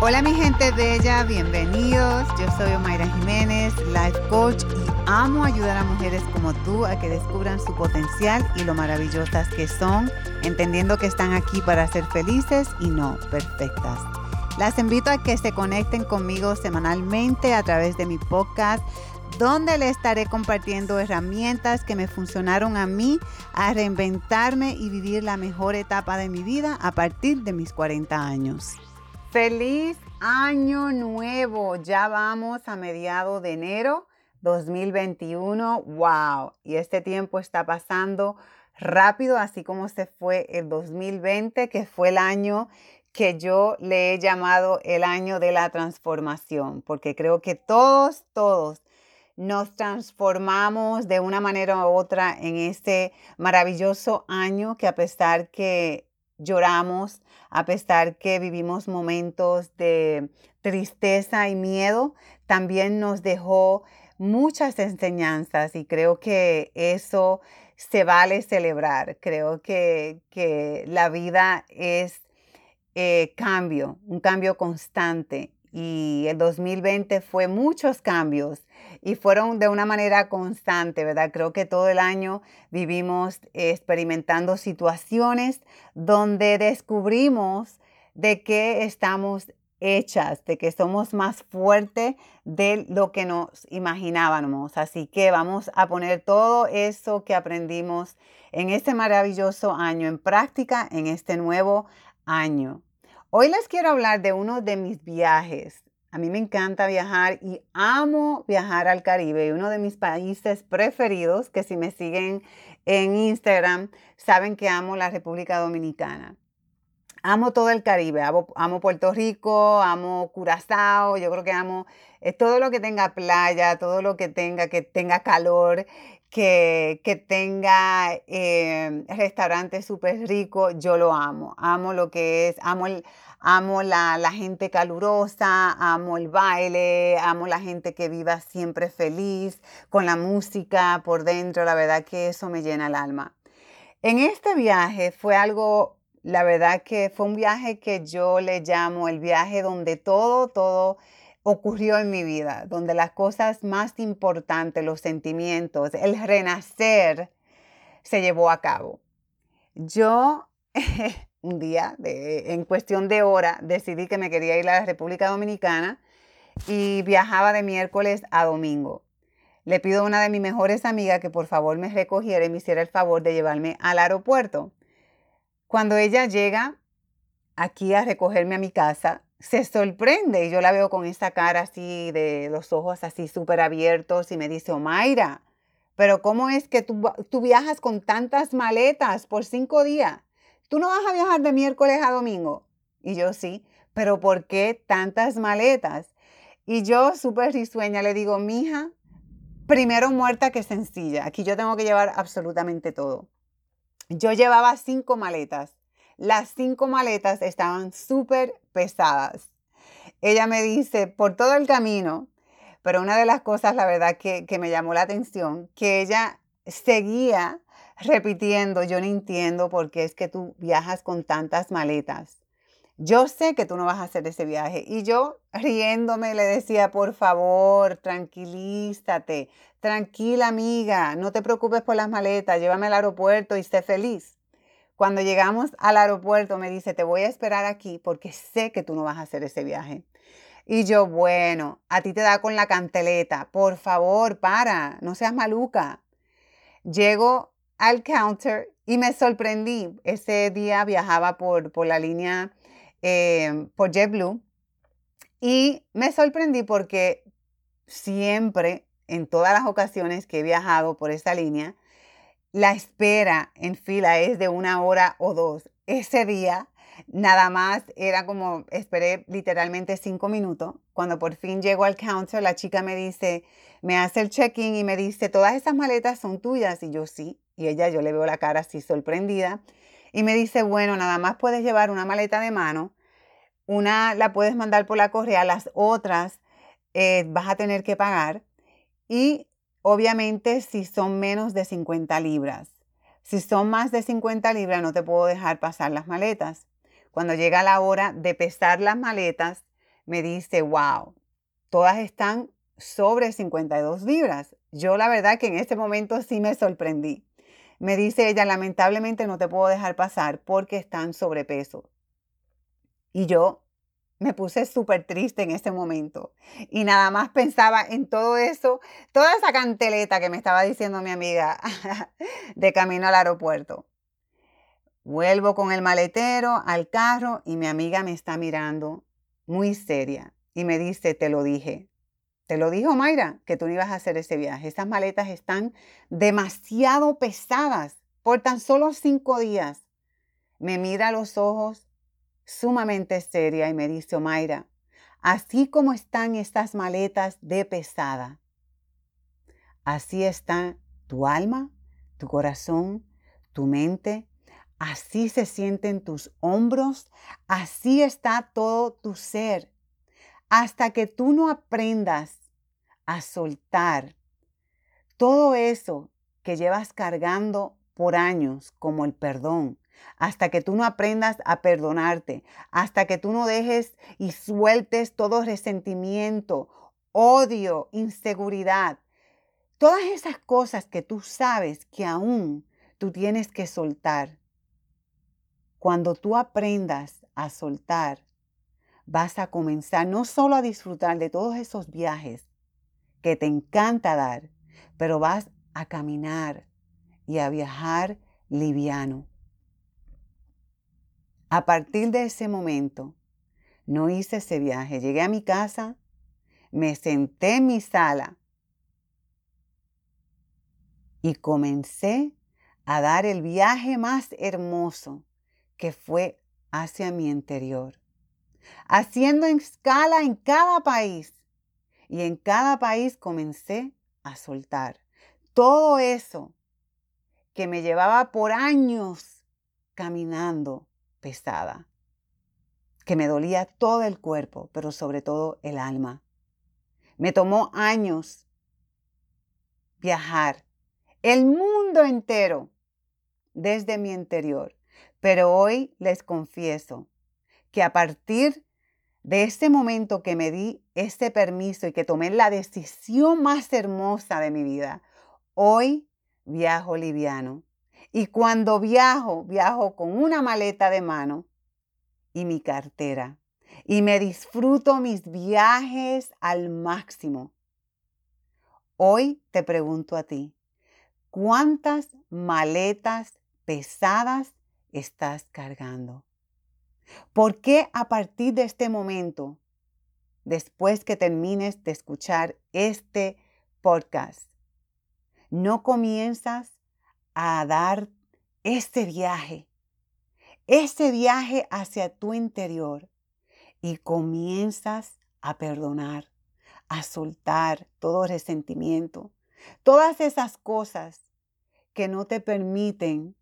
Hola mi gente bella, bienvenidos. Yo soy Omaira Jiménez, life coach y amo ayudar a mujeres como tú a que descubran su potencial y lo maravillosas que son, entendiendo que están aquí para ser felices y no perfectas. Las invito a que se conecten conmigo semanalmente a través de mi podcast donde le estaré compartiendo herramientas que me funcionaron a mí a reinventarme y vivir la mejor etapa de mi vida a partir de mis 40 años. Feliz año nuevo. Ya vamos a mediados de enero 2021. Wow. Y este tiempo está pasando rápido, así como se fue el 2020, que fue el año que yo le he llamado el año de la transformación, porque creo que todos, todos nos transformamos de una manera u otra en este maravilloso año que a pesar que lloramos, a pesar que vivimos momentos de tristeza y miedo, también nos dejó muchas enseñanzas y creo que eso se vale celebrar. Creo que, la vida es eh, cambio, un cambio constante y el 2020 fue muchos cambios y fueron de una manera constante, ¿verdad? Creo que todo el año vivimos experimentando situaciones donde descubrimos de qué estamos hechas, de que somos más fuertes de lo que nos imaginábamos. Así que vamos a poner todo eso que aprendimos en este maravilloso año en práctica en este nuevo año. Hoy les quiero hablar de uno de mis viajes. A mí me encanta viajar y amo viajar al Caribe. Uno de mis países preferidos, que si me siguen en Instagram, saben que amo la República Dominicana. Amo todo el Caribe, amo, Puerto Rico, amo Curazao, yo creo que amo eh, todo lo que tenga playa, todo lo que tenga, que tenga calor, que, que tenga eh, restaurantes súper ricos, yo lo amo. Amo lo que es, amo, amo la, la, gente calurosa, amo el baile, amo la gente que viva siempre feliz, con la música por dentro, la verdad que eso me llena el alma. En este viaje fue algo, la verdad que fue un viaje que yo le llamo el viaje donde todo, todo ocurrió en mi vida, donde las cosas más importantes, los sentimientos, el renacer, se llevó a cabo. Yo un día, en cuestión de hora, decidí que me quería ir a la República Dominicana y viajaba de miércoles a domingo. Le pido a una de mis mejores amigas que por favor me recogiera y me hiciera el favor de llevarme al aeropuerto. Cuando ella llega aquí a recogerme a mi casa, se sorprende y yo la veo con esa cara así de los ojos así súper abiertos y me dice, Omaira, pero ¿cómo es que tú, tú, viajas con tantas maletas por cinco días? ¿Tú no vas a viajar de miércoles a domingo? Y yo sí, pero ¿por qué tantas maletas? Y yo súper risueña le digo, mija, primero muerta que sencilla. Aquí yo tengo que llevar absolutamente todo. Yo llevaba cinco maletas las cinco maletas estaban súper pesadas. Ella me dice, por todo el camino, pero una de las cosas, la verdad, que, que me llamó la atención, que ella seguía repitiendo, yo no entiendo por qué es que tú viajas con tantas maletas. Yo sé que tú no vas a hacer ese viaje. Y yo riéndome le decía, por favor, tranquilízate, tranquila amiga, no te preocupes por las maletas, llévame al aeropuerto y sé feliz. Cuando llegamos al aeropuerto me dice, te voy a esperar aquí porque sé que tú no vas a hacer ese viaje. Y yo, bueno, a ti te da con la canteleta, por favor, para, no seas maluca. Llego al counter y me sorprendí. Ese día viajaba por, por la línea, eh, por JetBlue, y me sorprendí porque siempre, en todas las ocasiones que he viajado por esa línea, la espera en fila es de una hora o dos. Ese día nada más era como, esperé literalmente cinco minutos. Cuando por fin llego al counter, la chica me dice, me hace el check-in y me dice, todas esas maletas son tuyas. Y yo sí. Y ella, yo le veo la cara así sorprendida. Y me dice, bueno, nada más puedes llevar una maleta de mano. Una la puedes mandar por la correa, las otras eh, vas a tener que pagar. Y Obviamente si son menos de 50 libras. Si son más de 50 libras no te puedo dejar pasar las maletas. Cuando llega la hora de pesar las maletas, me dice, wow, todas están sobre 52 libras. Yo la verdad que en este momento sí me sorprendí. Me dice ella, lamentablemente no te puedo dejar pasar porque están sobrepeso. Y yo me puse súper triste en ese momento. Y nada más pensaba en todo eso, toda esa canteleta que me estaba diciendo mi amiga de camino al aeropuerto. Vuelvo con el maletero al carro y mi amiga me está mirando muy seria y me dice, te lo dije. Te lo dijo Mayra, que tú no ibas a hacer ese viaje. Esas maletas están demasiado pesadas por tan solo cinco días. Me mira los ojos sumamente seria y me dice, Mayra, así como están estas maletas de pesada, así está tu alma, tu corazón, tu mente, así se sienten tus hombros, así está todo tu ser. Hasta que tú no aprendas a soltar todo eso que llevas cargando por años, como el perdón, hasta que tú no aprendas a perdonarte, hasta que tú no dejes y sueltes todo resentimiento, odio, inseguridad, todas esas cosas que tú sabes que aún tú tienes que soltar. Cuando tú aprendas a soltar, vas a comenzar no solo a disfrutar de todos esos viajes que te encanta dar, pero vas a caminar y a viajar liviano. A partir de ese momento, no hice ese viaje. Llegué a mi casa, me senté en mi sala y comencé a dar el viaje más hermoso que fue hacia mi interior haciendo escala en cada país. Y en cada país comencé a soltar todo eso que me llevaba por años caminando pesada, que me dolía todo el cuerpo, pero sobre todo el alma. Me tomó años viajar el mundo entero desde mi interior, pero hoy les confieso que a partir de ese momento que me di este permiso y que tomé la decisión más hermosa de mi vida, hoy viajo liviano. Y cuando viajo, viajo con una maleta de mano y mi cartera. Y me disfruto mis viajes al máximo. Hoy te pregunto a ti, ¿cuántas maletas pesadas estás cargando? ¿Por qué a partir de este momento, después que termines de escuchar este podcast, no comienzas a dar este viaje, este viaje hacia tu interior y comienzas a perdonar, a soltar todo resentimiento, todas esas cosas que no te permiten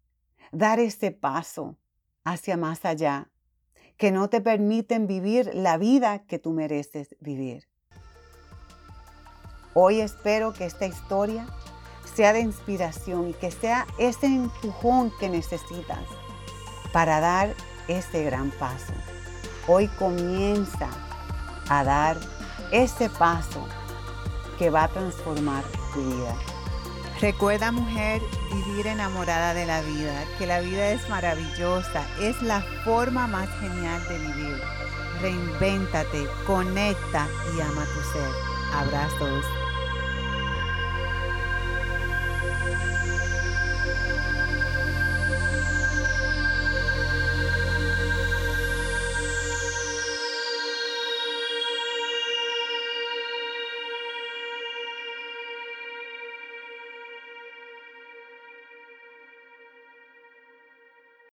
dar ese paso hacia más allá, que no te permiten vivir la vida que tú mereces vivir. Hoy espero que esta historia sea de inspiración y que sea ese empujón que necesitas para dar ese gran paso. Hoy comienza a dar ese paso que va a transformar tu vida. Recuerda mujer vivir enamorada de la vida, que la vida es maravillosa, es la forma más genial de vivir. Reinvéntate, conecta y ama tu ser. Abrazos.